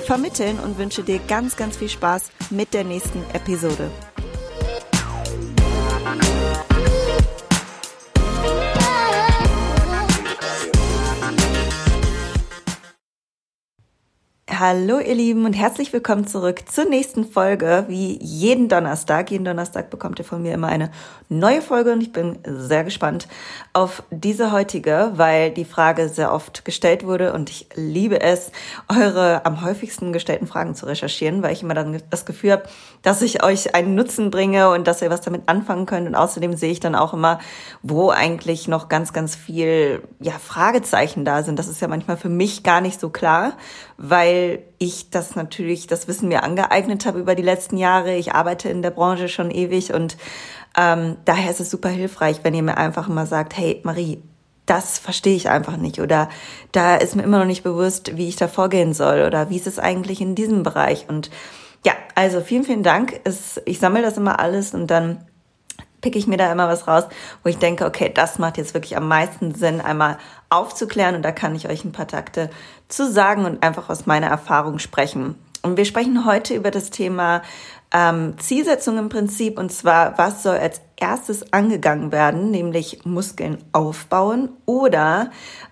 vermitteln und wünsche dir ganz, ganz viel Spaß mit der nächsten Episode. Hallo ihr Lieben und herzlich willkommen zurück zur nächsten Folge. Wie jeden Donnerstag. Jeden Donnerstag bekommt ihr von mir immer eine neue Folge und ich bin sehr gespannt auf diese heutige, weil die Frage sehr oft gestellt wurde und ich liebe es, eure am häufigsten gestellten Fragen zu recherchieren, weil ich immer dann das Gefühl habe, dass ich euch einen Nutzen bringe und dass ihr was damit anfangen könnt. Und außerdem sehe ich dann auch immer, wo eigentlich noch ganz, ganz viel ja, Fragezeichen da sind. Das ist ja manchmal für mich gar nicht so klar, weil ich das natürlich, das Wissen mir angeeignet habe über die letzten Jahre. Ich arbeite in der Branche schon ewig und ähm, daher ist es super hilfreich, wenn ihr mir einfach mal sagt, hey Marie, das verstehe ich einfach nicht oder da ist mir immer noch nicht bewusst, wie ich da vorgehen soll oder wie ist es eigentlich in diesem Bereich und ja, also vielen, vielen Dank. ich sammle das immer alles und dann picke ich mir da immer was raus, wo ich denke, okay, das macht jetzt wirklich am meisten Sinn, einmal aufzuklären und da kann ich euch ein paar Takte zu sagen und einfach aus meiner Erfahrung sprechen. Und wir sprechen heute über das Thema ähm, Zielsetzung im Prinzip und zwar, was soll als erstes angegangen werden, nämlich Muskeln aufbauen oder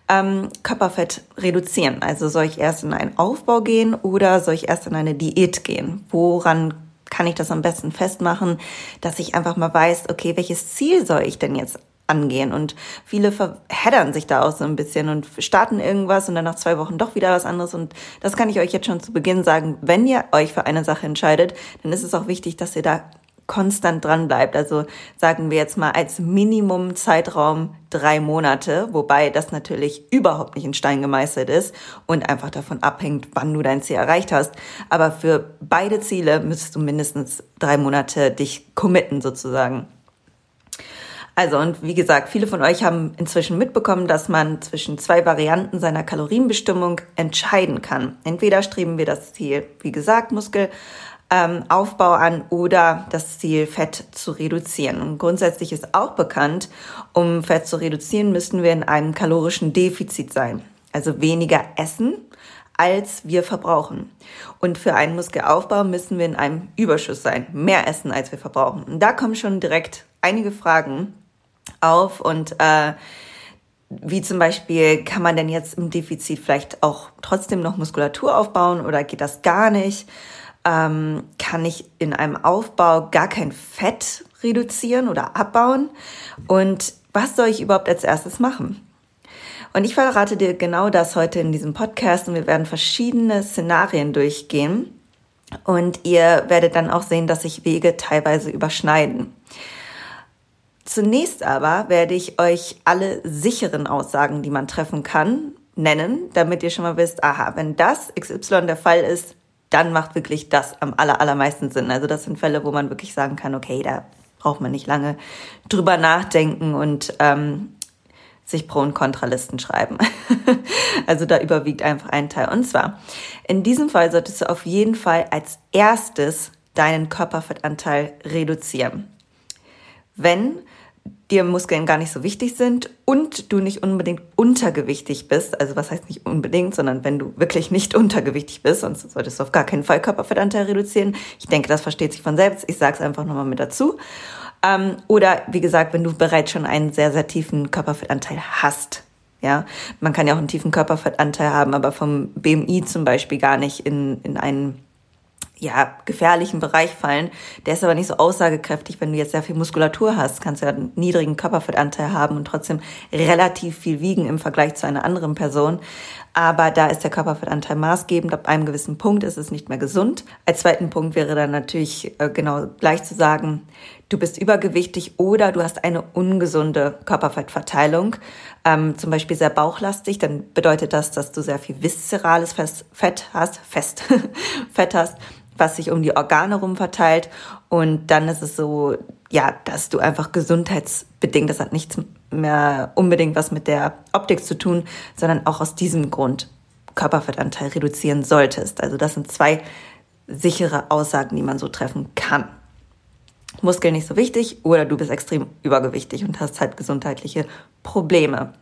ähm, Körperfett reduzieren. Also soll ich erst in einen Aufbau gehen oder soll ich erst in eine Diät gehen? Woran kann ich das am besten festmachen, dass ich einfach mal weiß, okay, welches Ziel soll ich denn jetzt angehen. Und viele verheddern sich da auch so ein bisschen und starten irgendwas und dann nach zwei Wochen doch wieder was anderes. Und das kann ich euch jetzt schon zu Beginn sagen. Wenn ihr euch für eine Sache entscheidet, dann ist es auch wichtig, dass ihr da konstant dran bleibt. Also sagen wir jetzt mal als Minimum Zeitraum drei Monate, wobei das natürlich überhaupt nicht in Stein gemeißelt ist und einfach davon abhängt, wann du dein Ziel erreicht hast. Aber für beide Ziele müsstest du mindestens drei Monate dich committen sozusagen. Also und wie gesagt, viele von euch haben inzwischen mitbekommen, dass man zwischen zwei Varianten seiner Kalorienbestimmung entscheiden kann. Entweder streben wir das Ziel, wie gesagt, Muskelaufbau ähm, an oder das Ziel, Fett zu reduzieren. Und grundsätzlich ist auch bekannt, um Fett zu reduzieren, müssen wir in einem kalorischen Defizit sein. Also weniger essen, als wir verbrauchen. Und für einen Muskelaufbau müssen wir in einem Überschuss sein, mehr essen, als wir verbrauchen. Und da kommen schon direkt einige Fragen auf und äh, wie zum Beispiel, kann man denn jetzt im Defizit vielleicht auch trotzdem noch Muskulatur aufbauen oder geht das gar nicht? Ähm, kann ich in einem Aufbau gar kein Fett reduzieren oder abbauen? Und was soll ich überhaupt als erstes machen? Und ich verrate dir genau das heute in diesem Podcast und wir werden verschiedene Szenarien durchgehen und ihr werdet dann auch sehen, dass sich Wege teilweise überschneiden. Zunächst aber werde ich euch alle sicheren Aussagen, die man treffen kann, nennen, damit ihr schon mal wisst, aha, wenn das XY der Fall ist, dann macht wirklich das am aller, allermeisten Sinn. Also das sind Fälle, wo man wirklich sagen kann, okay, da braucht man nicht lange drüber nachdenken und ähm, sich Pro- und Kontralisten schreiben. also da überwiegt einfach ein Teil. Und zwar, in diesem Fall solltest du auf jeden Fall als erstes deinen Körperfettanteil reduzieren. Wenn dir Muskeln gar nicht so wichtig sind und du nicht unbedingt untergewichtig bist, also was heißt nicht unbedingt, sondern wenn du wirklich nicht untergewichtig bist, sonst solltest du auf gar keinen Fall Körperfettanteil reduzieren. Ich denke, das versteht sich von selbst. Ich sage es einfach nochmal mit dazu. Ähm, oder wie gesagt, wenn du bereits schon einen sehr, sehr tiefen Körperfettanteil hast. Ja, man kann ja auch einen tiefen Körperfettanteil haben, aber vom BMI zum Beispiel gar nicht in, in einen ja, gefährlichen Bereich fallen. Der ist aber nicht so aussagekräftig, wenn du jetzt sehr viel Muskulatur hast, kannst du ja einen niedrigen Körperfettanteil haben und trotzdem relativ viel wiegen im Vergleich zu einer anderen Person. Aber da ist der Körperfettanteil maßgebend. Ab einem gewissen Punkt ist es nicht mehr gesund. Als zweiten Punkt wäre dann natürlich äh, genau gleich zu sagen, du bist übergewichtig oder du hast eine ungesunde Körperfettverteilung, ähm, zum Beispiel sehr bauchlastig, dann bedeutet das, dass du sehr viel viszerales Fett hast, fest Fett hast was sich um die Organe rum verteilt. Und dann ist es so, ja, dass du einfach gesundheitsbedingt, das hat nichts mehr unbedingt was mit der Optik zu tun, sondern auch aus diesem Grund Körperfettanteil reduzieren solltest. Also das sind zwei sichere Aussagen, die man so treffen kann. Muskeln nicht so wichtig oder du bist extrem übergewichtig und hast halt gesundheitliche Probleme.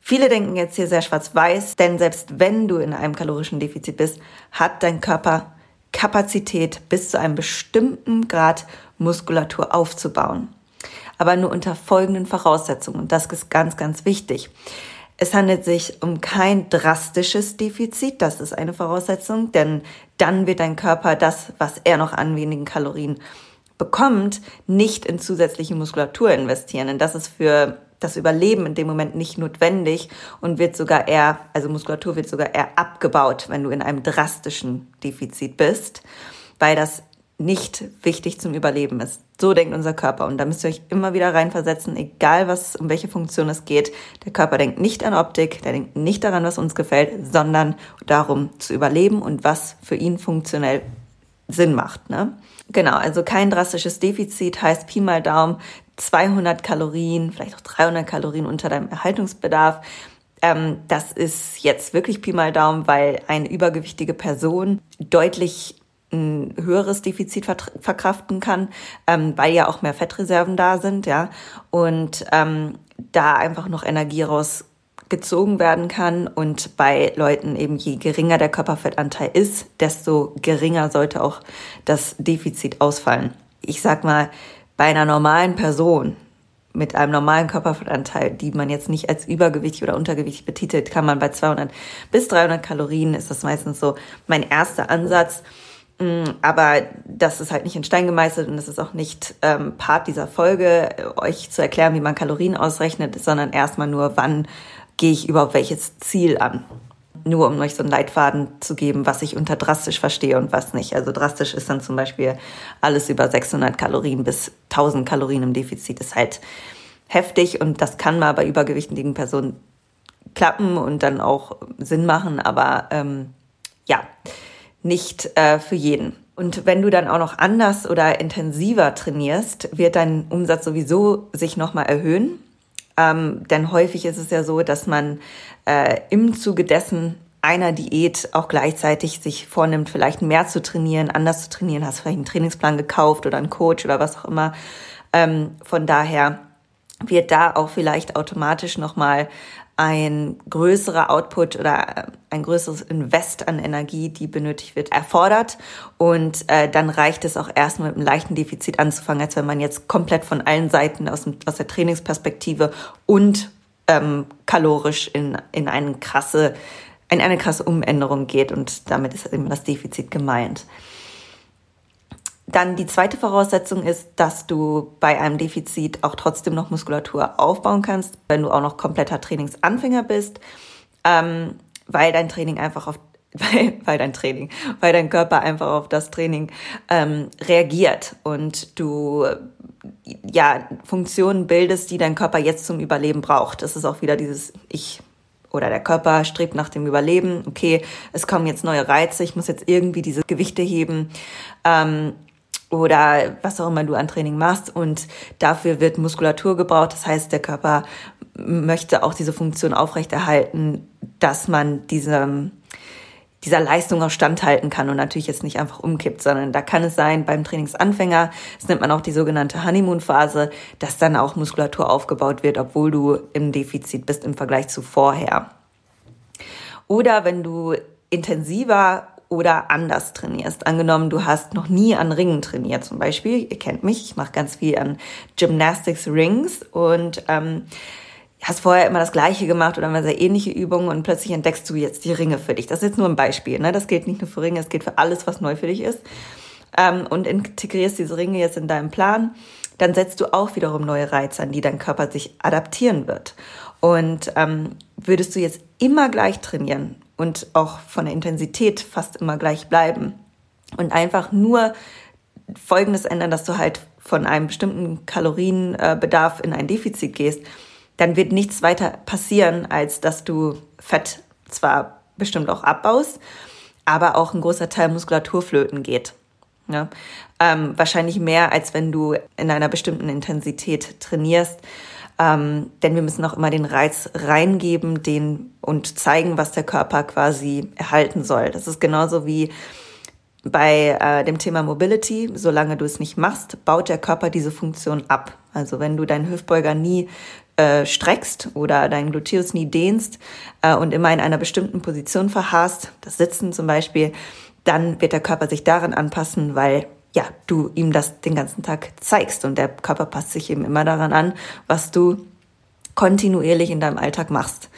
Viele denken jetzt hier sehr schwarz-weiß, denn selbst wenn du in einem kalorischen Defizit bist, hat dein Körper Kapazität bis zu einem bestimmten Grad Muskulatur aufzubauen. Aber nur unter folgenden Voraussetzungen. Und das ist ganz, ganz wichtig. Es handelt sich um kein drastisches Defizit, das ist eine Voraussetzung, denn dann wird dein Körper das, was er noch an wenigen Kalorien bekommt, nicht in zusätzliche Muskulatur investieren. Denn das ist für das Überleben in dem Moment nicht notwendig und wird sogar eher, also Muskulatur wird sogar eher abgebaut, wenn du in einem drastischen Defizit bist, weil das nicht wichtig zum Überleben ist. So denkt unser Körper und da müsst ihr euch immer wieder reinversetzen, egal was, um welche Funktion es geht. Der Körper denkt nicht an Optik, der denkt nicht daran, was uns gefällt, sondern darum zu überleben und was für ihn funktionell Sinn macht. Ne? Genau, also kein drastisches Defizit heißt Pi mal Daumen 200 Kalorien, vielleicht auch 300 Kalorien unter deinem Erhaltungsbedarf. Ähm, das ist jetzt wirklich Pi mal Daumen, weil eine übergewichtige Person deutlich ein höheres Defizit verkraften kann, ähm, weil ja auch mehr Fettreserven da sind, ja, und ähm, da einfach noch Energie rausgezogen werden kann. Und bei Leuten eben, je geringer der Körperfettanteil ist, desto geringer sollte auch das Defizit ausfallen. Ich sag mal, bei einer normalen Person mit einem normalen Körperfettanteil, die man jetzt nicht als übergewichtig oder untergewichtig betitelt, kann man bei 200 bis 300 Kalorien, ist das meistens so mein erster Ansatz. Mm, aber das ist halt nicht in Stein gemeißelt und das ist auch nicht ähm, Part dieser Folge, euch zu erklären, wie man Kalorien ausrechnet, sondern erstmal nur, wann gehe ich überhaupt welches Ziel an nur um euch so einen Leitfaden zu geben, was ich unter drastisch verstehe und was nicht. Also drastisch ist dann zum Beispiel alles über 600 Kalorien bis 1000 Kalorien im Defizit ist halt heftig und das kann mal bei übergewichtigen Personen klappen und dann auch Sinn machen, aber ähm, ja, nicht äh, für jeden. Und wenn du dann auch noch anders oder intensiver trainierst, wird dein Umsatz sowieso sich nochmal erhöhen. Ähm, denn häufig ist es ja so, dass man äh, im Zuge dessen einer Diät auch gleichzeitig sich vornimmt, vielleicht mehr zu trainieren, anders zu trainieren, hast vielleicht einen Trainingsplan gekauft oder einen Coach oder was auch immer. Ähm, von daher wird da auch vielleicht automatisch nochmal ein größerer Output oder äh, ein größeres Invest an Energie, die benötigt wird, erfordert. Und äh, dann reicht es auch erstmal mit einem leichten Defizit anzufangen, als wenn man jetzt komplett von allen Seiten aus, aus der Trainingsperspektive und ähm, kalorisch in, in eine krasse, in eine krasse Umänderung geht. Und damit ist immer das Defizit gemeint. Dann die zweite Voraussetzung ist, dass du bei einem Defizit auch trotzdem noch Muskulatur aufbauen kannst, wenn du auch noch kompletter Trainingsanfänger bist, ähm, weil dein Training einfach auf weil, weil dein Training, weil dein Körper einfach auf das Training ähm, reagiert und du ja Funktionen bildest, die dein Körper jetzt zum Überleben braucht. Das ist auch wieder dieses Ich oder der Körper strebt nach dem Überleben. Okay, es kommen jetzt neue Reize, ich muss jetzt irgendwie diese Gewichte heben. Ähm, oder was auch immer du an Training machst. Und dafür wird Muskulatur gebraucht. Das heißt, der Körper möchte auch diese Funktion aufrechterhalten, dass man diesem, dieser Leistung auch standhalten kann und natürlich jetzt nicht einfach umkippt, sondern da kann es sein, beim Trainingsanfänger, das nennt man auch die sogenannte Honeymoon-Phase, dass dann auch Muskulatur aufgebaut wird, obwohl du im Defizit bist im Vergleich zu vorher. Oder wenn du intensiver oder anders trainierst. Angenommen, du hast noch nie an Ringen trainiert zum Beispiel. Ihr kennt mich, ich mache ganz viel an Gymnastics Rings und ähm, hast vorher immer das Gleiche gemacht oder immer sehr ähnliche Übungen und plötzlich entdeckst du jetzt die Ringe für dich. Das ist jetzt nur ein Beispiel. Ne? Das gilt nicht nur für Ringe, es gilt für alles, was neu für dich ist. Ähm, und integrierst diese Ringe jetzt in deinen Plan, dann setzt du auch wiederum neue Reize, an die dein Körper sich adaptieren wird. Und ähm, würdest du jetzt immer gleich trainieren und auch von der Intensität fast immer gleich bleiben. Und einfach nur Folgendes ändern, dass du halt von einem bestimmten Kalorienbedarf in ein Defizit gehst, dann wird nichts weiter passieren, als dass du Fett zwar bestimmt auch abbaust, aber auch ein großer Teil Muskulatur flöten geht. Ja? Ähm, wahrscheinlich mehr, als wenn du in einer bestimmten Intensität trainierst. Ähm, denn wir müssen auch immer den Reiz reingeben den, und zeigen, was der Körper quasi erhalten soll. Das ist genauso wie bei äh, dem Thema Mobility. Solange du es nicht machst, baut der Körper diese Funktion ab. Also wenn du deinen Hüftbeuger nie äh, streckst oder deinen Gluteus nie dehnst äh, und immer in einer bestimmten Position verharrst, das Sitzen zum Beispiel, dann wird der Körper sich daran anpassen, weil ja, du ihm das den ganzen Tag zeigst und der Körper passt sich eben immer daran an, was du kontinuierlich in deinem Alltag machst.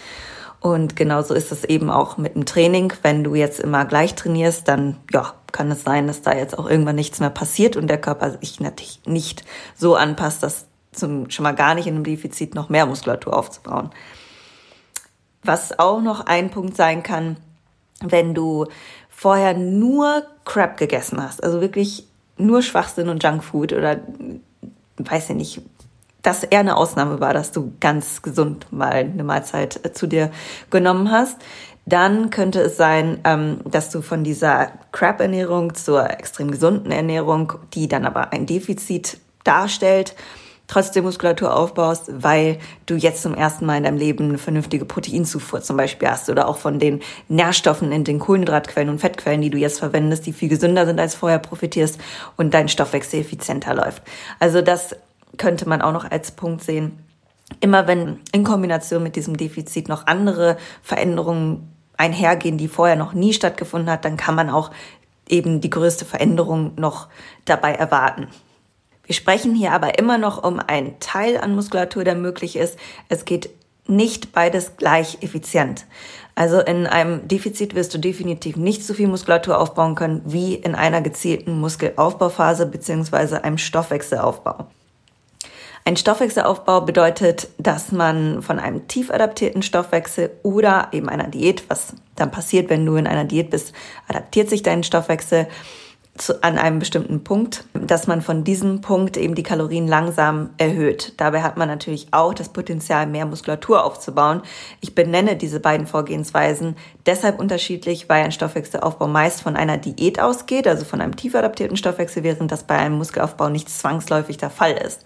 Und genauso ist es eben auch mit dem Training. Wenn du jetzt immer gleich trainierst, dann ja, kann es sein, dass da jetzt auch irgendwann nichts mehr passiert und der Körper sich natürlich nicht so anpasst, dass zum, schon mal gar nicht in einem Defizit noch mehr Muskulatur aufzubauen. Was auch noch ein Punkt sein kann, wenn du vorher nur Crap gegessen hast, also wirklich nur Schwachsinn und Junkfood oder weiß ich nicht, das eher eine Ausnahme war, dass du ganz gesund mal eine Mahlzeit äh, zu dir genommen hast, dann könnte es sein, ähm, dass du von dieser Crap-Ernährung zur extrem gesunden Ernährung, die dann aber ein Defizit darstellt, trotzdem Muskulatur aufbaust, weil du jetzt zum ersten Mal in deinem Leben eine vernünftige Proteinzufuhr zum Beispiel hast oder auch von den Nährstoffen in den Kohlenhydratquellen und Fettquellen, die du jetzt verwendest, die viel gesünder sind als vorher profitierst und dein Stoffwechsel effizienter läuft. Also das könnte man auch noch als Punkt sehen. Immer wenn in Kombination mit diesem Defizit noch andere Veränderungen einhergehen, die vorher noch nie stattgefunden hat, dann kann man auch eben die größte Veränderung noch dabei erwarten. Wir sprechen hier aber immer noch um einen Teil an Muskulatur, der möglich ist. Es geht nicht beides gleich effizient. Also in einem Defizit wirst du definitiv nicht so viel Muskulatur aufbauen können wie in einer gezielten Muskelaufbauphase beziehungsweise einem Stoffwechselaufbau. Ein Stoffwechselaufbau bedeutet, dass man von einem tief adaptierten Stoffwechsel oder eben einer Diät, was dann passiert, wenn du in einer Diät bist, adaptiert sich dein Stoffwechsel zu, an einem bestimmten Punkt, dass man von diesem Punkt eben die Kalorien langsam erhöht. Dabei hat man natürlich auch das Potenzial, mehr Muskulatur aufzubauen. Ich benenne diese beiden Vorgehensweisen deshalb unterschiedlich, weil ein Stoffwechselaufbau meist von einer Diät ausgeht, also von einem tief adaptierten Stoffwechsel, während das bei einem Muskelaufbau nicht zwangsläufig der Fall ist.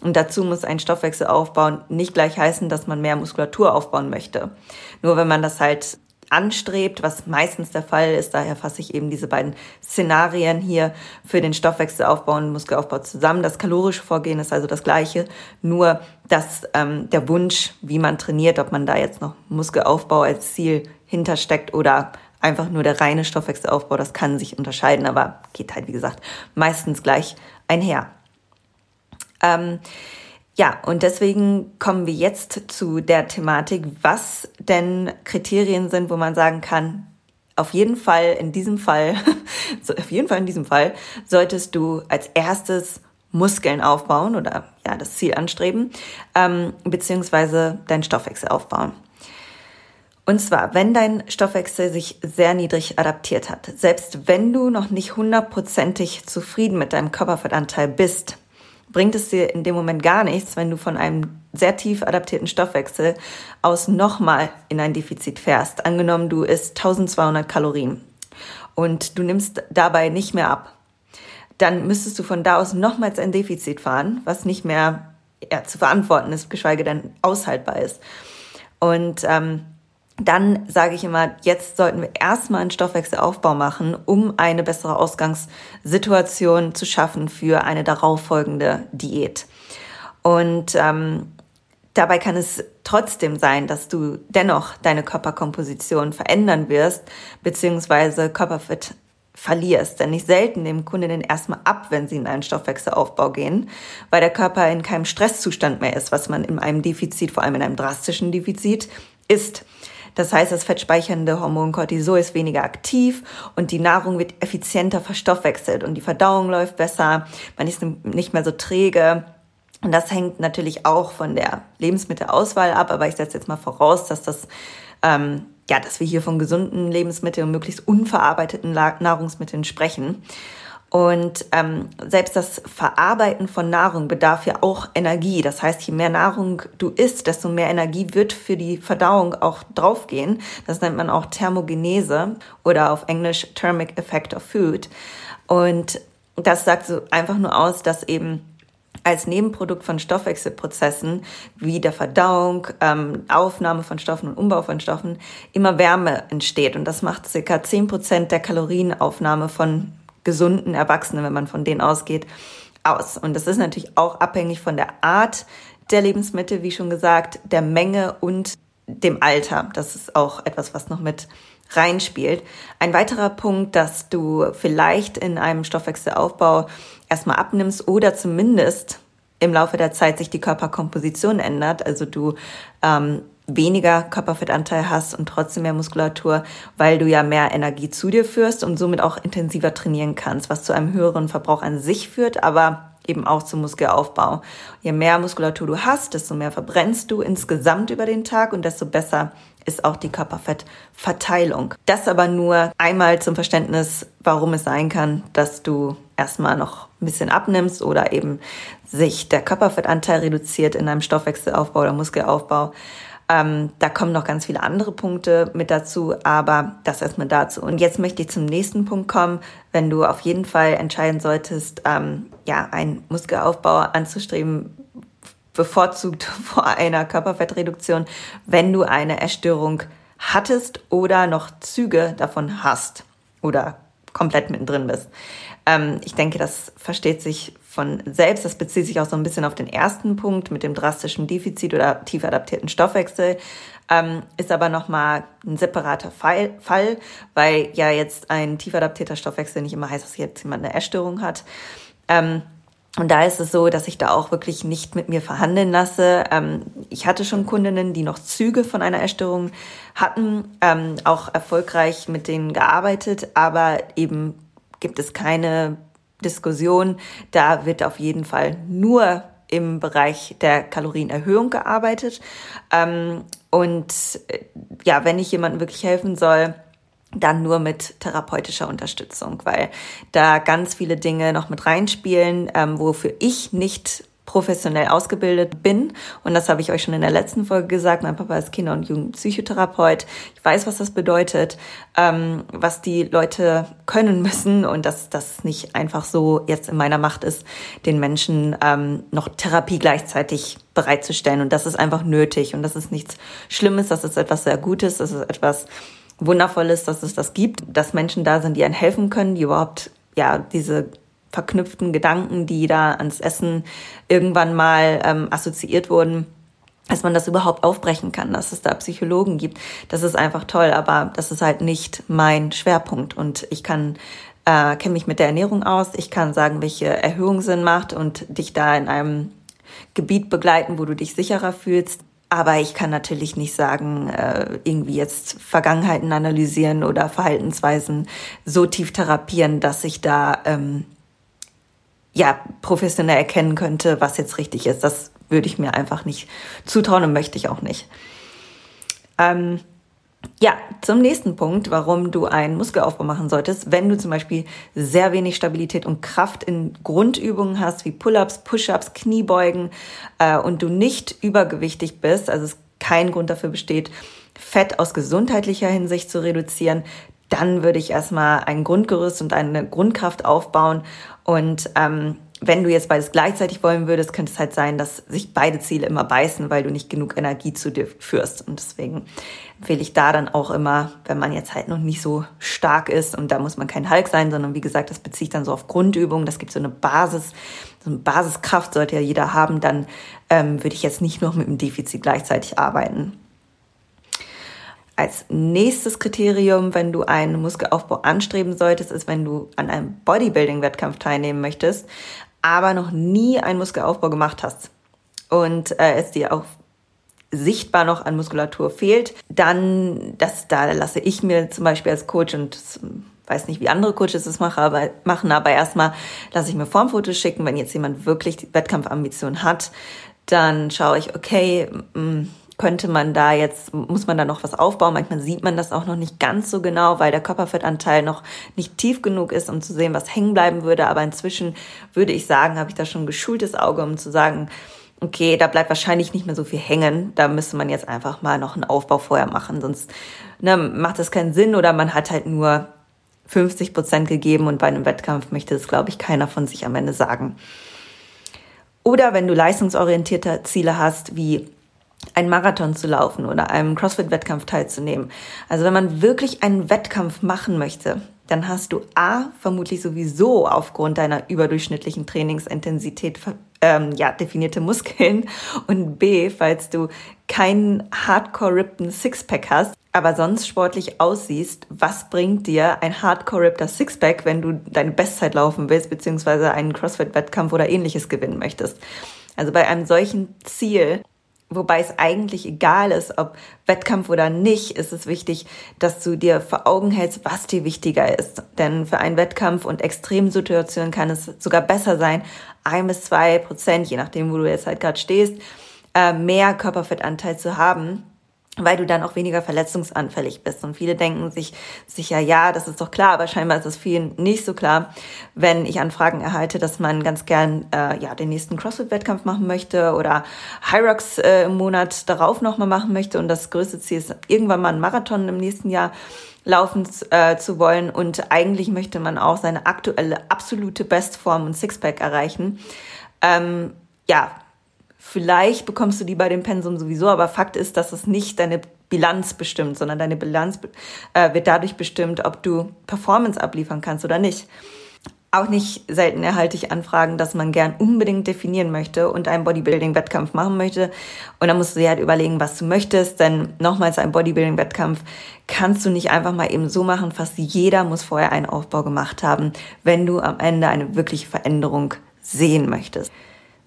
Und dazu muss ein Stoffwechselaufbau nicht gleich heißen, dass man mehr Muskulatur aufbauen möchte. Nur wenn man das halt anstrebt, was meistens der Fall ist. Daher fasse ich eben diese beiden Szenarien hier für den Stoffwechselaufbau und Muskelaufbau zusammen. Das kalorische Vorgehen ist also das gleiche, nur dass ähm, der Wunsch, wie man trainiert, ob man da jetzt noch Muskelaufbau als Ziel hintersteckt oder einfach nur der reine Stoffwechselaufbau, das kann sich unterscheiden, aber geht halt, wie gesagt, meistens gleich einher. Ähm, ja, und deswegen kommen wir jetzt zu der Thematik, was denn Kriterien sind, wo man sagen kann, auf jeden Fall in diesem Fall, auf jeden Fall in diesem Fall, solltest du als erstes Muskeln aufbauen oder ja, das Ziel anstreben, ähm, beziehungsweise deinen Stoffwechsel aufbauen. Und zwar, wenn dein Stoffwechsel sich sehr niedrig adaptiert hat, selbst wenn du noch nicht hundertprozentig zufrieden mit deinem Körperfettanteil bist, bringt es dir in dem Moment gar nichts, wenn du von einem sehr tief adaptierten Stoffwechsel aus nochmal in ein Defizit fährst. Angenommen, du isst 1200 Kalorien und du nimmst dabei nicht mehr ab. Dann müsstest du von da aus nochmals ein Defizit fahren, was nicht mehr ja, zu verantworten ist, geschweige denn aushaltbar ist. Und ähm, dann sage ich immer, jetzt sollten wir erstmal einen Stoffwechselaufbau machen, um eine bessere Ausgangssituation zu schaffen für eine darauffolgende Diät. Und ähm, dabei kann es trotzdem sein, dass du dennoch deine Körperkomposition verändern wirst, beziehungsweise Körperfett verlierst. Denn nicht selten nehmen Kundinnen erstmal ab, wenn sie in einen Stoffwechselaufbau gehen, weil der Körper in keinem Stresszustand mehr ist, was man in einem Defizit, vor allem in einem drastischen Defizit, ist. Das heißt, das fettspeichernde Hormon Cortisol ist weniger aktiv und die Nahrung wird effizienter verstoffwechselt und die Verdauung läuft besser, man ist nicht mehr so träge. Und das hängt natürlich auch von der Lebensmittelauswahl ab, aber ich setze jetzt mal voraus, dass das ähm, ja, dass wir hier von gesunden Lebensmitteln und möglichst unverarbeiteten Nahrungsmitteln sprechen. Und ähm, selbst das Verarbeiten von Nahrung bedarf ja auch Energie. Das heißt, je mehr Nahrung du isst, desto mehr Energie wird für die Verdauung auch draufgehen. Das nennt man auch Thermogenese oder auf Englisch Thermic Effect of Food. Und das sagt so einfach nur aus, dass eben als Nebenprodukt von Stoffwechselprozessen wie der Verdauung, ähm, Aufnahme von Stoffen und Umbau von Stoffen immer Wärme entsteht. Und das macht circa zehn Prozent der Kalorienaufnahme von gesunden Erwachsenen, wenn man von denen ausgeht, aus. Und das ist natürlich auch abhängig von der Art der Lebensmittel, wie schon gesagt, der Menge und dem Alter. Das ist auch etwas, was noch mit reinspielt. Ein weiterer Punkt, dass du vielleicht in einem Stoffwechselaufbau erstmal abnimmst oder zumindest im Laufe der Zeit sich die Körperkomposition ändert, also du ähm, weniger Körperfettanteil hast und trotzdem mehr Muskulatur, weil du ja mehr Energie zu dir führst und somit auch intensiver trainieren kannst, was zu einem höheren Verbrauch an sich führt, aber eben auch zum Muskelaufbau. Je mehr Muskulatur du hast, desto mehr verbrennst du insgesamt über den Tag und desto besser ist auch die Körperfettverteilung. Das aber nur einmal zum Verständnis, warum es sein kann, dass du erstmal noch ein bisschen abnimmst oder eben sich der Körperfettanteil reduziert in einem Stoffwechselaufbau oder Muskelaufbau. Ähm, da kommen noch ganz viele andere Punkte mit dazu, aber das erstmal dazu. Und jetzt möchte ich zum nächsten Punkt kommen, wenn du auf jeden Fall entscheiden solltest, ähm, ja, einen Muskelaufbau anzustreben, bevorzugt vor einer Körperfettreduktion, wenn du eine Erstörung hattest oder noch Züge davon hast oder komplett mittendrin bist. Ähm, ich denke, das versteht sich von selbst. Das bezieht sich auch so ein bisschen auf den ersten Punkt mit dem drastischen Defizit oder tief adaptierten Stoffwechsel. Ähm, ist aber nochmal ein separater Fall, Fall, weil ja jetzt ein tief adaptierter Stoffwechsel nicht immer heißt, dass jetzt jemand eine Essstörung hat. Ähm, und da ist es so, dass ich da auch wirklich nicht mit mir verhandeln lasse. Ähm, ich hatte schon Kundinnen, die noch Züge von einer Essstörung hatten, ähm, auch erfolgreich mit denen gearbeitet, aber eben gibt es keine Diskussion. Da wird auf jeden Fall nur im Bereich der Kalorienerhöhung gearbeitet. Ähm, und äh, ja, wenn ich jemandem wirklich helfen soll, dann nur mit therapeutischer Unterstützung, weil da ganz viele Dinge noch mit reinspielen, ähm, wofür ich nicht professionell ausgebildet bin. Und das habe ich euch schon in der letzten Folge gesagt. Mein Papa ist Kinder- und Jugendpsychotherapeut. Ich weiß, was das bedeutet, ähm, was die Leute können müssen und dass das nicht einfach so jetzt in meiner Macht ist, den Menschen ähm, noch Therapie gleichzeitig bereitzustellen. Und das ist einfach nötig. Und das ist nichts Schlimmes. Das ist etwas sehr Gutes. Das ist etwas, wundervoll ist, dass es das gibt, dass Menschen da sind, die einen helfen können, die überhaupt ja diese verknüpften Gedanken, die da ans Essen irgendwann mal ähm, assoziiert wurden, dass man das überhaupt aufbrechen kann, dass es da Psychologen gibt. Das ist einfach toll, aber das ist halt nicht mein Schwerpunkt und ich kann äh, kenne mich mit der Ernährung aus. Ich kann sagen, welche Erhöhung Sinn macht und dich da in einem Gebiet begleiten, wo du dich sicherer fühlst. Aber ich kann natürlich nicht sagen, äh, irgendwie jetzt Vergangenheiten analysieren oder Verhaltensweisen so tief therapieren, dass ich da ähm, ja professionell erkennen könnte, was jetzt richtig ist. Das würde ich mir einfach nicht zutrauen und möchte ich auch nicht. Ähm, ja, zum nächsten Punkt, warum du einen Muskelaufbau machen solltest, wenn du zum Beispiel sehr wenig Stabilität und Kraft in Grundübungen hast, wie Pull-ups, Push-ups, Kniebeugen äh, und du nicht übergewichtig bist, also es kein Grund dafür besteht, Fett aus gesundheitlicher Hinsicht zu reduzieren, dann würde ich erstmal ein Grundgerüst und eine Grundkraft aufbauen und ähm, wenn du jetzt beides gleichzeitig wollen würdest, könnte es halt sein, dass sich beide Ziele immer beißen, weil du nicht genug Energie zu dir führst. Und deswegen empfehle ich da dann auch immer, wenn man jetzt halt noch nicht so stark ist und da muss man kein Hulk sein, sondern wie gesagt, das beziehe ich dann so auf Grundübungen. Das gibt so eine Basis, so eine Basiskraft sollte ja jeder haben. Dann ähm, würde ich jetzt nicht noch mit dem Defizit gleichzeitig arbeiten. Als nächstes Kriterium, wenn du einen Muskelaufbau anstreben solltest, ist, wenn du an einem Bodybuilding-Wettkampf teilnehmen möchtest, aber noch nie einen Muskelaufbau gemacht hast und äh, es dir auch sichtbar noch an Muskulatur fehlt, dann, das, da lasse ich mir zum Beispiel als Coach und weiß nicht, wie andere Coaches das machen, aber, machen, aber erstmal lasse ich mir Formfotos schicken, wenn jetzt jemand wirklich Wettkampfambition hat, dann schaue ich, okay, mh, mm, könnte man da jetzt, muss man da noch was aufbauen. Manchmal sieht man das auch noch nicht ganz so genau, weil der Körperfettanteil noch nicht tief genug ist, um zu sehen, was hängen bleiben würde. Aber inzwischen würde ich sagen, habe ich da schon ein geschultes Auge, um zu sagen, okay, da bleibt wahrscheinlich nicht mehr so viel hängen. Da müsste man jetzt einfach mal noch einen Aufbau vorher machen, sonst ne, macht das keinen Sinn oder man hat halt nur 50 Prozent gegeben und bei einem Wettkampf möchte das, glaube ich, keiner von sich am Ende sagen. Oder wenn du leistungsorientierte Ziele hast, wie einen Marathon zu laufen oder einem CrossFit-Wettkampf teilzunehmen. Also wenn man wirklich einen Wettkampf machen möchte, dann hast du A, vermutlich sowieso aufgrund deiner überdurchschnittlichen Trainingsintensität ähm, ja, definierte Muskeln und B, falls du keinen hardcore-rippten Sixpack hast, aber sonst sportlich aussiehst, was bringt dir ein hardcore-rippter Sixpack, wenn du deine Bestzeit laufen willst, beziehungsweise einen CrossFit-Wettkampf oder ähnliches gewinnen möchtest? Also bei einem solchen Ziel Wobei es eigentlich egal ist, ob Wettkampf oder nicht, ist es wichtig, dass du dir vor Augen hältst, was dir wichtiger ist. Denn für einen Wettkampf und Extremsituationen kann es sogar besser sein, ein bis zwei Prozent, je nachdem, wo du jetzt halt gerade stehst, äh, mehr Körperfettanteil zu haben, weil du dann auch weniger verletzungsanfällig bist. Und viele denken sich sicher, ja, das ist doch klar, aber scheinbar ist es vielen nicht so klar, wenn ich Anfragen erhalte, dass man ganz gern äh, ja den nächsten CrossFit-Wettkampf machen möchte oder Hyrox äh, im Monat darauf nochmal machen möchte. Und das größte Ziel ist, irgendwann mal einen Marathon im nächsten Jahr laufen äh, zu wollen. Und eigentlich möchte man auch seine aktuelle absolute Bestform und Sixpack erreichen. Ähm, ja, Vielleicht bekommst du die bei dem Pensum sowieso, aber Fakt ist, dass es nicht deine Bilanz bestimmt, sondern deine Bilanz äh, wird dadurch bestimmt, ob du Performance abliefern kannst oder nicht. Auch nicht selten erhalte ich Anfragen, dass man gern unbedingt definieren möchte und einen Bodybuilding-Wettkampf machen möchte. Und dann musst du dir halt überlegen, was du möchtest, denn nochmals ein Bodybuilding-Wettkampf kannst du nicht einfach mal eben so machen. Fast jeder muss vorher einen Aufbau gemacht haben, wenn du am Ende eine wirkliche Veränderung sehen möchtest.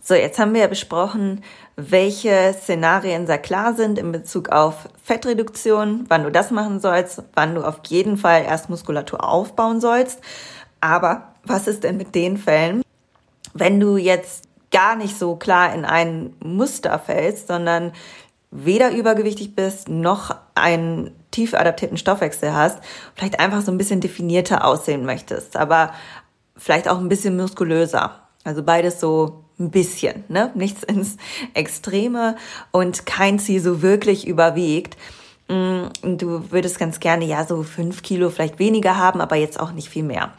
So, jetzt haben wir ja besprochen, welche Szenarien sehr klar sind in Bezug auf Fettreduktion, wann du das machen sollst, wann du auf jeden Fall erst Muskulatur aufbauen sollst. Aber was ist denn mit den Fällen, wenn du jetzt gar nicht so klar in ein Muster fällst, sondern weder übergewichtig bist, noch einen tief adaptierten Stoffwechsel hast, vielleicht einfach so ein bisschen definierter aussehen möchtest, aber vielleicht auch ein bisschen muskulöser. Also beides so ein bisschen, ne? Nichts ins Extreme und kein Ziel so wirklich überwiegt. Mm, du würdest ganz gerne ja so fünf Kilo vielleicht weniger haben, aber jetzt auch nicht viel mehr.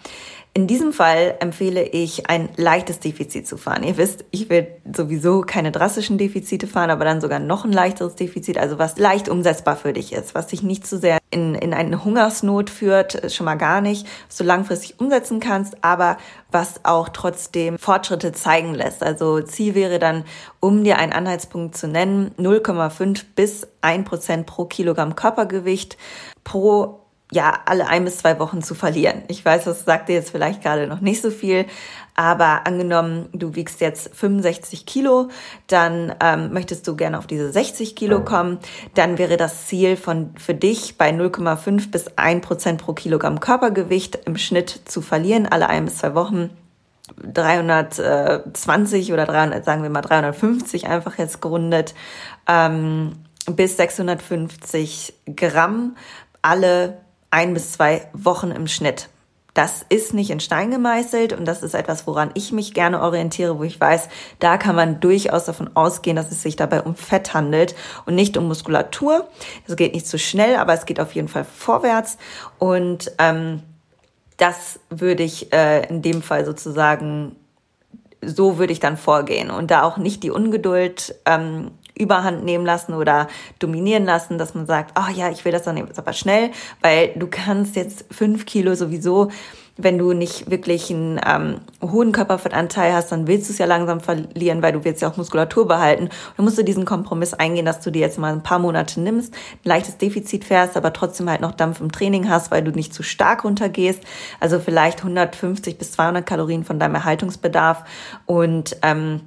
In diesem Fall empfehle ich, ein leichtes Defizit zu fahren. Ihr wisst, ich will sowieso keine drastischen Defizite fahren, aber dann sogar noch ein leichteres Defizit, also was leicht umsetzbar für dich ist, was dich nicht zu so sehr in, in eine Hungersnot führt, schon mal gar nicht, was du langfristig umsetzen kannst, aber was auch trotzdem Fortschritte zeigen lässt. Also Ziel wäre dann, um dir einen Anhaltspunkt zu nennen, 0,5 bis 1 Prozent pro Kilogramm Körpergewicht pro ja, alle ein bis zwei Wochen zu verlieren. Ich weiß, das sagt dir jetzt vielleicht gerade noch nicht so viel, aber angenommen, du wiegst jetzt 65 Kilo, dann ähm, möchtest du gerne auf diese 60 Kilo kommen, dann wäre das Ziel von, für dich bei 0,5 bis 1 Prozent pro Kilogramm Körpergewicht im Schnitt zu verlieren, alle ein bis zwei Wochen. 320 oder 300, sagen wir mal 350 einfach jetzt gerundet, ähm, bis 650 Gramm alle ein bis zwei Wochen im Schnitt. Das ist nicht in Stein gemeißelt und das ist etwas, woran ich mich gerne orientiere, wo ich weiß, da kann man durchaus davon ausgehen, dass es sich dabei um Fett handelt und nicht um Muskulatur. Es geht nicht zu schnell, aber es geht auf jeden Fall vorwärts und ähm, das würde ich äh, in dem Fall sozusagen so würde ich dann vorgehen und da auch nicht die Ungeduld ähm, überhand nehmen lassen oder dominieren lassen, dass man sagt, oh ja, ich will das dann jetzt aber schnell, weil du kannst jetzt fünf Kilo sowieso wenn du nicht wirklich einen ähm, hohen Körperfettanteil hast, dann willst du es ja langsam verlieren, weil du willst ja auch Muskulatur behalten. Dann musst du diesen Kompromiss eingehen, dass du dir jetzt mal ein paar Monate nimmst, ein leichtes Defizit fährst, aber trotzdem halt noch Dampf im Training hast, weil du nicht zu stark runtergehst. Also vielleicht 150 bis 200 Kalorien von deinem Erhaltungsbedarf und ähm,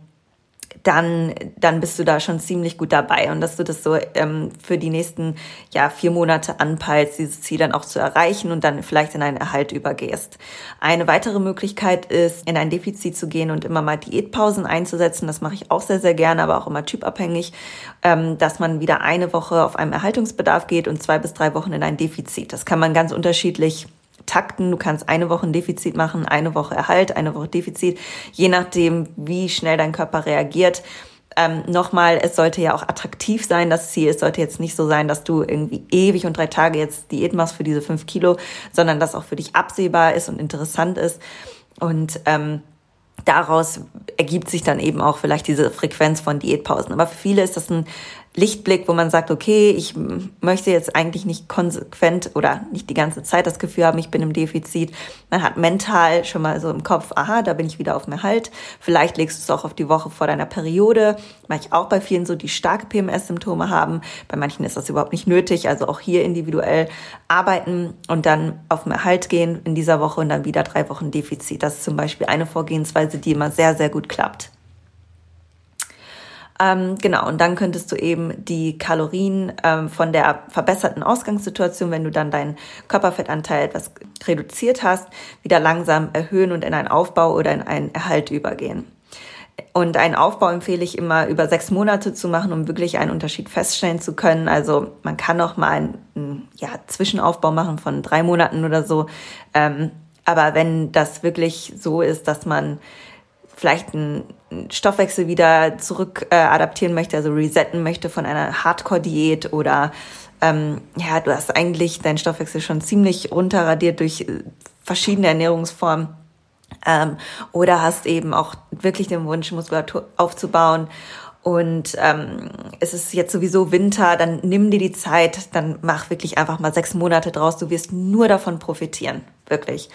dann, dann bist du da schon ziemlich gut dabei und dass du das so ähm, für die nächsten ja, vier Monate anpeilst, dieses Ziel dann auch zu erreichen und dann vielleicht in einen Erhalt übergehst. Eine weitere Möglichkeit ist, in ein Defizit zu gehen und immer mal Diätpausen einzusetzen. Das mache ich auch sehr, sehr gerne, aber auch immer typabhängig, ähm, dass man wieder eine Woche auf einem Erhaltungsbedarf geht und zwei bis drei Wochen in ein Defizit. Das kann man ganz unterschiedlich takten. Du kannst eine Woche ein Defizit machen, eine Woche Erhalt, eine Woche Defizit, je nachdem, wie schnell dein Körper reagiert. Ähm, Nochmal, es sollte ja auch attraktiv sein, das Ziel. Es sollte jetzt nicht so sein, dass du irgendwie ewig und drei Tage jetzt Diät machst für diese fünf Kilo, sondern dass auch für dich absehbar ist und interessant ist. Und ähm, daraus ergibt sich dann eben auch vielleicht diese Frequenz von Diätpausen. Aber für viele ist das ein Lichtblick, wo man sagt, okay, ich möchte jetzt eigentlich nicht konsequent oder nicht die ganze Zeit das Gefühl haben, ich bin im Defizit. Man hat mental schon mal so im Kopf, aha, da bin ich wieder auf dem Halt. Vielleicht legst du es auch auf die Woche vor deiner Periode. Mache ich auch bei vielen so, die starke PMS-Symptome haben. Bei manchen ist das überhaupt nicht nötig. Also auch hier individuell arbeiten und dann auf dem Erhalt gehen in dieser Woche und dann wieder drei Wochen Defizit. Das ist zum Beispiel eine Vorgehensweise, die immer sehr, sehr gut klappt. Ähm, genau, und dann könntest du eben die Kalorien ähm, von der verbesserten Ausgangssituation, wenn du dann deinen Körperfettanteil etwas reduziert hast, wieder langsam erhöhen und in einen Aufbau oder in einen Erhalt übergehen. Und einen Aufbau empfehle ich immer über sechs Monate zu machen, um wirklich einen Unterschied feststellen zu können. Also man kann noch mal einen ja, Zwischenaufbau machen von drei Monaten oder so. Ähm, aber wenn das wirklich so ist, dass man vielleicht einen Stoffwechsel wieder zurück äh, adaptieren möchte, also resetten möchte von einer Hardcore-Diät oder ähm, ja, du hast eigentlich deinen Stoffwechsel schon ziemlich runterradiert durch äh, verschiedene Ernährungsformen ähm, oder hast eben auch wirklich den Wunsch, Muskulatur aufzubauen und ähm, es ist jetzt sowieso Winter, dann nimm dir die Zeit, dann mach wirklich einfach mal sechs Monate draus, du wirst nur davon profitieren, wirklich.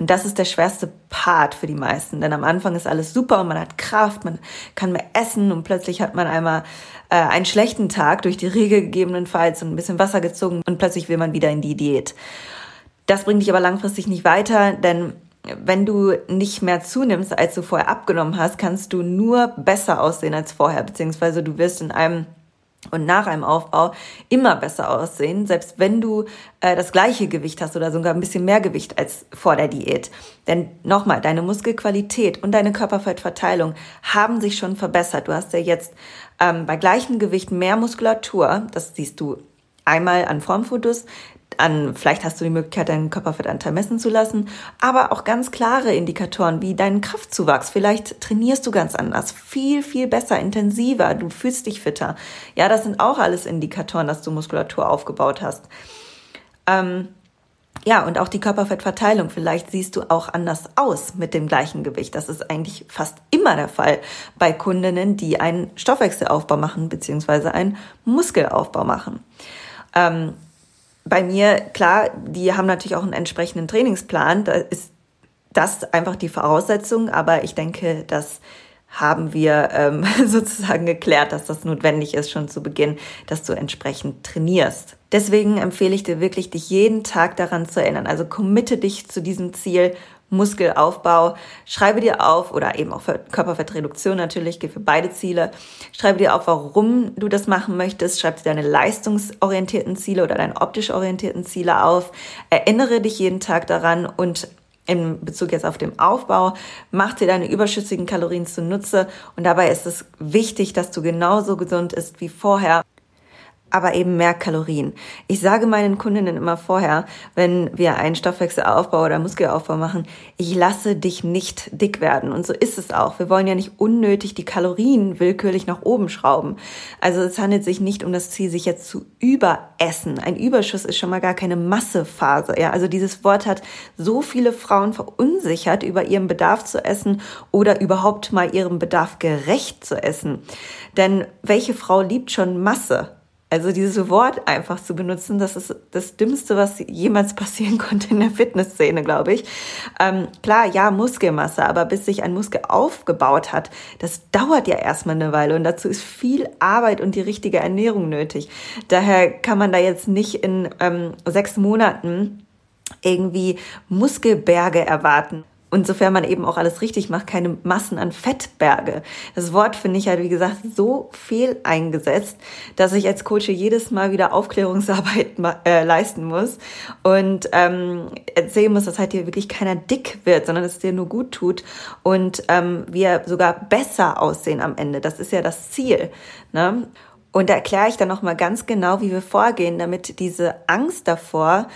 Und das ist der schwerste Part für die meisten, denn am Anfang ist alles super und man hat Kraft, man kann mehr essen und plötzlich hat man einmal äh, einen schlechten Tag durch die Regel gegebenenfalls und ein bisschen Wasser gezogen und plötzlich will man wieder in die Diät. Das bringt dich aber langfristig nicht weiter, denn wenn du nicht mehr zunimmst, als du vorher abgenommen hast, kannst du nur besser aussehen als vorher, beziehungsweise du wirst in einem und nach einem Aufbau immer besser aussehen, selbst wenn du äh, das gleiche Gewicht hast oder sogar ein bisschen mehr Gewicht als vor der Diät. Denn nochmal, deine Muskelqualität und deine Körperfettverteilung haben sich schon verbessert. Du hast ja jetzt ähm, bei gleichem Gewicht mehr Muskulatur, das siehst du einmal an Formfotos, an, vielleicht hast du die Möglichkeit, deinen Körperfettanteil messen zu lassen, aber auch ganz klare Indikatoren wie deinen Kraftzuwachs. Vielleicht trainierst du ganz anders, viel, viel besser, intensiver, du fühlst dich fitter. Ja, das sind auch alles Indikatoren, dass du Muskulatur aufgebaut hast. Ähm, ja, und auch die Körperfettverteilung. Vielleicht siehst du auch anders aus mit dem gleichen Gewicht. Das ist eigentlich fast immer der Fall bei Kundinnen, die einen Stoffwechselaufbau machen, beziehungsweise einen Muskelaufbau machen. Ähm, bei mir, klar, die haben natürlich auch einen entsprechenden Trainingsplan. Da ist das einfach die Voraussetzung, aber ich denke, das haben wir ähm, sozusagen geklärt, dass das notwendig ist, schon zu Beginn, dass du entsprechend trainierst. Deswegen empfehle ich dir wirklich, dich jeden Tag daran zu erinnern. Also committe dich zu diesem Ziel Muskelaufbau. Schreibe dir auf, oder eben auch für Körperfettreduktion natürlich, geht für beide Ziele. Schreibe dir auf, warum du das machen möchtest. Schreib dir deine leistungsorientierten Ziele oder deine optisch orientierten Ziele auf. Erinnere dich jeden Tag daran und in Bezug jetzt auf den Aufbau, mach dir deine überschüssigen Kalorien zunutze und dabei ist es wichtig, dass du genauso gesund ist wie vorher aber eben mehr Kalorien. Ich sage meinen Kundinnen immer vorher, wenn wir einen Stoffwechselaufbau oder Muskelaufbau machen, ich lasse dich nicht dick werden. Und so ist es auch. Wir wollen ja nicht unnötig die Kalorien willkürlich nach oben schrauben. Also es handelt sich nicht um das Ziel, sich jetzt zu überessen. Ein Überschuss ist schon mal gar keine Massephase. Ja, also dieses Wort hat so viele Frauen verunsichert, über ihren Bedarf zu essen oder überhaupt mal ihrem Bedarf gerecht zu essen. Denn welche Frau liebt schon Masse? Also dieses Wort einfach zu benutzen, das ist das Dümmste, was jemals passieren konnte in der Fitnessszene, glaube ich. Ähm, klar, ja, Muskelmasse, aber bis sich ein Muskel aufgebaut hat, das dauert ja erstmal eine Weile und dazu ist viel Arbeit und die richtige Ernährung nötig. Daher kann man da jetzt nicht in ähm, sechs Monaten irgendwie Muskelberge erwarten. Und sofern man eben auch alles richtig macht, keine Massen an Fettberge. Das Wort finde ich halt, wie gesagt, so viel eingesetzt, dass ich als Coach jedes Mal wieder Aufklärungsarbeit äh, leisten muss und ähm, erzählen muss, dass halt hier wirklich keiner dick wird, sondern dass es dir nur gut tut und ähm, wir sogar besser aussehen am Ende. Das ist ja das Ziel. Ne? Und da erkläre ich dann nochmal ganz genau, wie wir vorgehen, damit diese Angst davor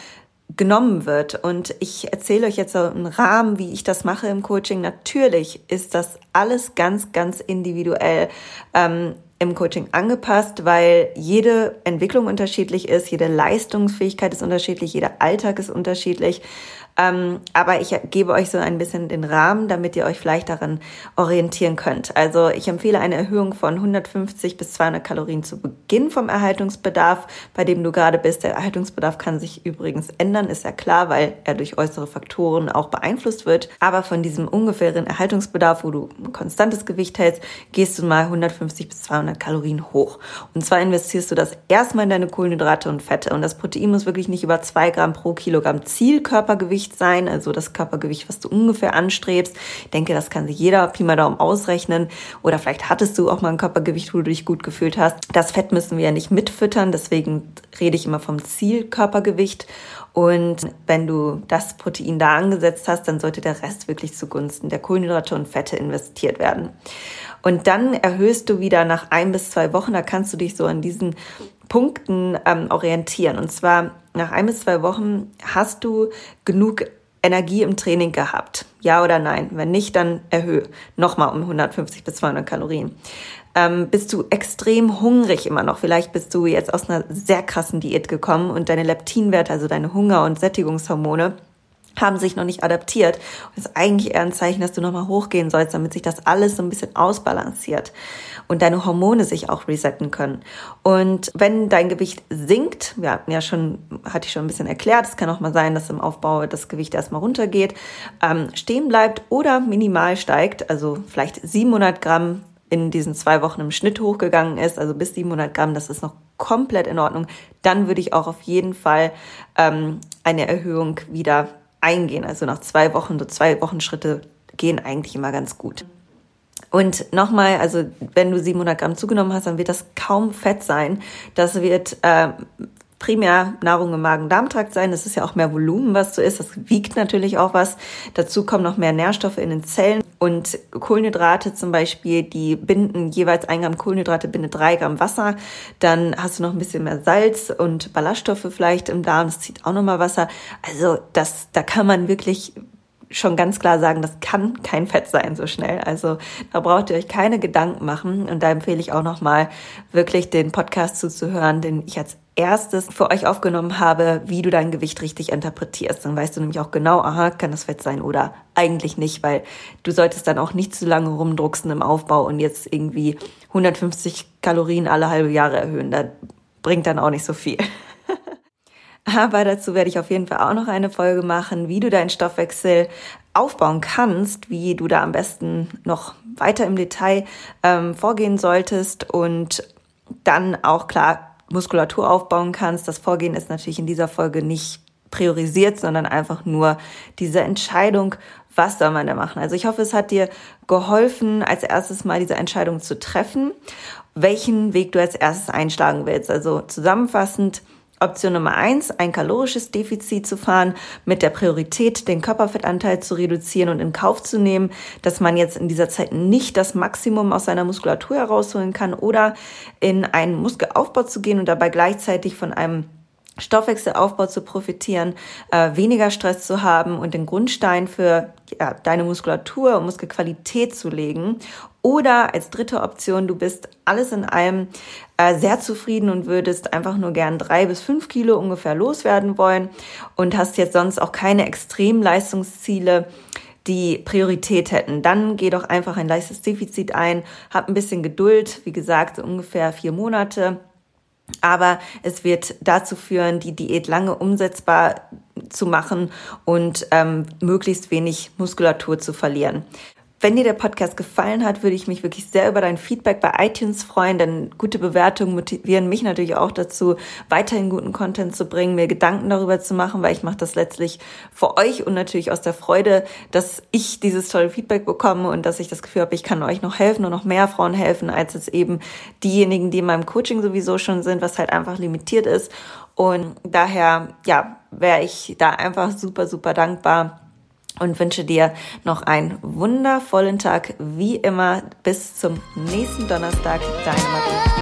genommen wird. Und ich erzähle euch jetzt so einen Rahmen, wie ich das mache im Coaching. Natürlich ist das alles ganz, ganz individuell ähm, im Coaching angepasst, weil jede Entwicklung unterschiedlich ist, jede Leistungsfähigkeit ist unterschiedlich, jeder Alltag ist unterschiedlich. Ähm, aber ich gebe euch so ein bisschen den Rahmen, damit ihr euch vielleicht daran orientieren könnt. Also ich empfehle eine Erhöhung von 150 bis 200 Kalorien zu Beginn vom Erhaltungsbedarf, bei dem du gerade bist. Der Erhaltungsbedarf kann sich übrigens ändern, ist ja klar, weil er durch äußere Faktoren auch beeinflusst wird. Aber von diesem ungefähren Erhaltungsbedarf, wo du ein konstantes Gewicht hältst, gehst du mal 150 bis 200 Kalorien hoch. Und zwar investierst du das erstmal in deine Kohlenhydrate und Fette. Und das Protein muss wirklich nicht über zwei Gramm pro Kilogramm Zielkörpergewicht Körpergewicht sein, also das Körpergewicht, was du ungefähr anstrebst. Ich denke, das kann sich jeder Pi mal Daumen ausrechnen. Oder vielleicht hattest du auch mal ein Körpergewicht, wo du dich gut gefühlt hast. Das Fett müssen wir ja nicht mitfüttern, deswegen rede ich immer vom Zielkörpergewicht. Und wenn du das Protein da angesetzt hast, dann sollte der Rest wirklich zugunsten der Kohlenhydrate und Fette investiert werden. Und dann erhöhst du wieder nach ein bis zwei Wochen, da kannst du dich so an diesen Punkten ähm, orientieren. Und zwar nach ein bis zwei Wochen hast du genug Energie im Training gehabt? Ja oder nein? Wenn nicht, dann erhöhe nochmal um 150 bis 200 Kalorien. Ähm, bist du extrem hungrig immer noch? Vielleicht bist du jetzt aus einer sehr krassen Diät gekommen und deine Leptinwerte, also deine Hunger- und Sättigungshormone, haben sich noch nicht adaptiert. Und das ist eigentlich eher ein Zeichen, dass du nochmal hochgehen sollst, damit sich das alles so ein bisschen ausbalanciert und deine Hormone sich auch resetten können. Und wenn dein Gewicht sinkt, wir hatten ja schon, hatte ich schon ein bisschen erklärt, es kann auch mal sein, dass im Aufbau das Gewicht erstmal runtergeht, ähm, stehen bleibt oder minimal steigt, also vielleicht 700 Gramm in diesen zwei Wochen im Schnitt hochgegangen ist, also bis 700 Gramm, das ist noch komplett in Ordnung, dann würde ich auch auf jeden Fall ähm, eine Erhöhung wieder eingehen. Also nach zwei Wochen, so zwei Wochenschritte gehen eigentlich immer ganz gut. Und nochmal, also wenn du 700 Gramm zugenommen hast, dann wird das kaum Fett sein. Das wird äh, primär Nahrung im Magen-Darm-Trakt sein. Das ist ja auch mehr Volumen, was du isst. Das wiegt natürlich auch was. Dazu kommen noch mehr Nährstoffe in den Zellen. Und Kohlenhydrate zum Beispiel, die binden jeweils ein Gramm Kohlenhydrate bindet drei Gramm Wasser. Dann hast du noch ein bisschen mehr Salz und Ballaststoffe vielleicht im Darm. Das zieht auch nochmal Wasser. Also das, da kann man wirklich schon ganz klar sagen, das kann kein Fett sein so schnell. Also da braucht ihr euch keine Gedanken machen. Und da empfehle ich auch nochmal wirklich den Podcast zuzuhören, den ich als erstes für euch aufgenommen habe, wie du dein Gewicht richtig interpretierst. Dann weißt du nämlich auch genau, aha, kann das Fett sein oder eigentlich nicht, weil du solltest dann auch nicht zu lange rumdrucksen im Aufbau und jetzt irgendwie 150 Kalorien alle halbe Jahre erhöhen. Da bringt dann auch nicht so viel. Aber dazu werde ich auf jeden Fall auch noch eine Folge machen, wie du deinen Stoffwechsel aufbauen kannst, wie du da am besten noch weiter im Detail ähm, vorgehen solltest und dann auch klar Muskulatur aufbauen kannst. Das Vorgehen ist natürlich in dieser Folge nicht priorisiert, sondern einfach nur diese Entscheidung, was soll man da machen. Also ich hoffe, es hat dir geholfen, als erstes mal diese Entscheidung zu treffen, welchen Weg du als erstes einschlagen willst. Also zusammenfassend, Option Nummer eins, ein kalorisches Defizit zu fahren, mit der Priorität, den Körperfettanteil zu reduzieren und in Kauf zu nehmen, dass man jetzt in dieser Zeit nicht das Maximum aus seiner Muskulatur herausholen kann oder in einen Muskelaufbau zu gehen und dabei gleichzeitig von einem Stoffwechselaufbau zu profitieren, äh, weniger Stress zu haben und den Grundstein für ja, deine Muskulatur und Muskelqualität zu legen. Oder als dritte Option, du bist alles in allem äh, sehr zufrieden und würdest einfach nur gern drei bis fünf Kilo ungefähr loswerden wollen und hast jetzt sonst auch keine Extremleistungsziele die Priorität hätten. Dann geh doch einfach ein leichtes Defizit ein, hab ein bisschen Geduld, wie gesagt, ungefähr vier Monate aber es wird dazu führen, die Diät lange umsetzbar zu machen und ähm, möglichst wenig Muskulatur zu verlieren. Wenn dir der Podcast gefallen hat, würde ich mich wirklich sehr über dein Feedback bei iTunes freuen, denn gute Bewertungen motivieren mich natürlich auch dazu, weiterhin guten Content zu bringen, mir Gedanken darüber zu machen, weil ich mache das letztlich für euch und natürlich aus der Freude, dass ich dieses tolle Feedback bekomme und dass ich das Gefühl habe, ich kann euch noch helfen und noch mehr Frauen helfen, als jetzt eben diejenigen, die in meinem Coaching sowieso schon sind, was halt einfach limitiert ist. Und daher, ja, wäre ich da einfach super, super dankbar und wünsche dir noch einen wundervollen Tag, wie immer. Bis zum nächsten Donnerstag. Deine Marie.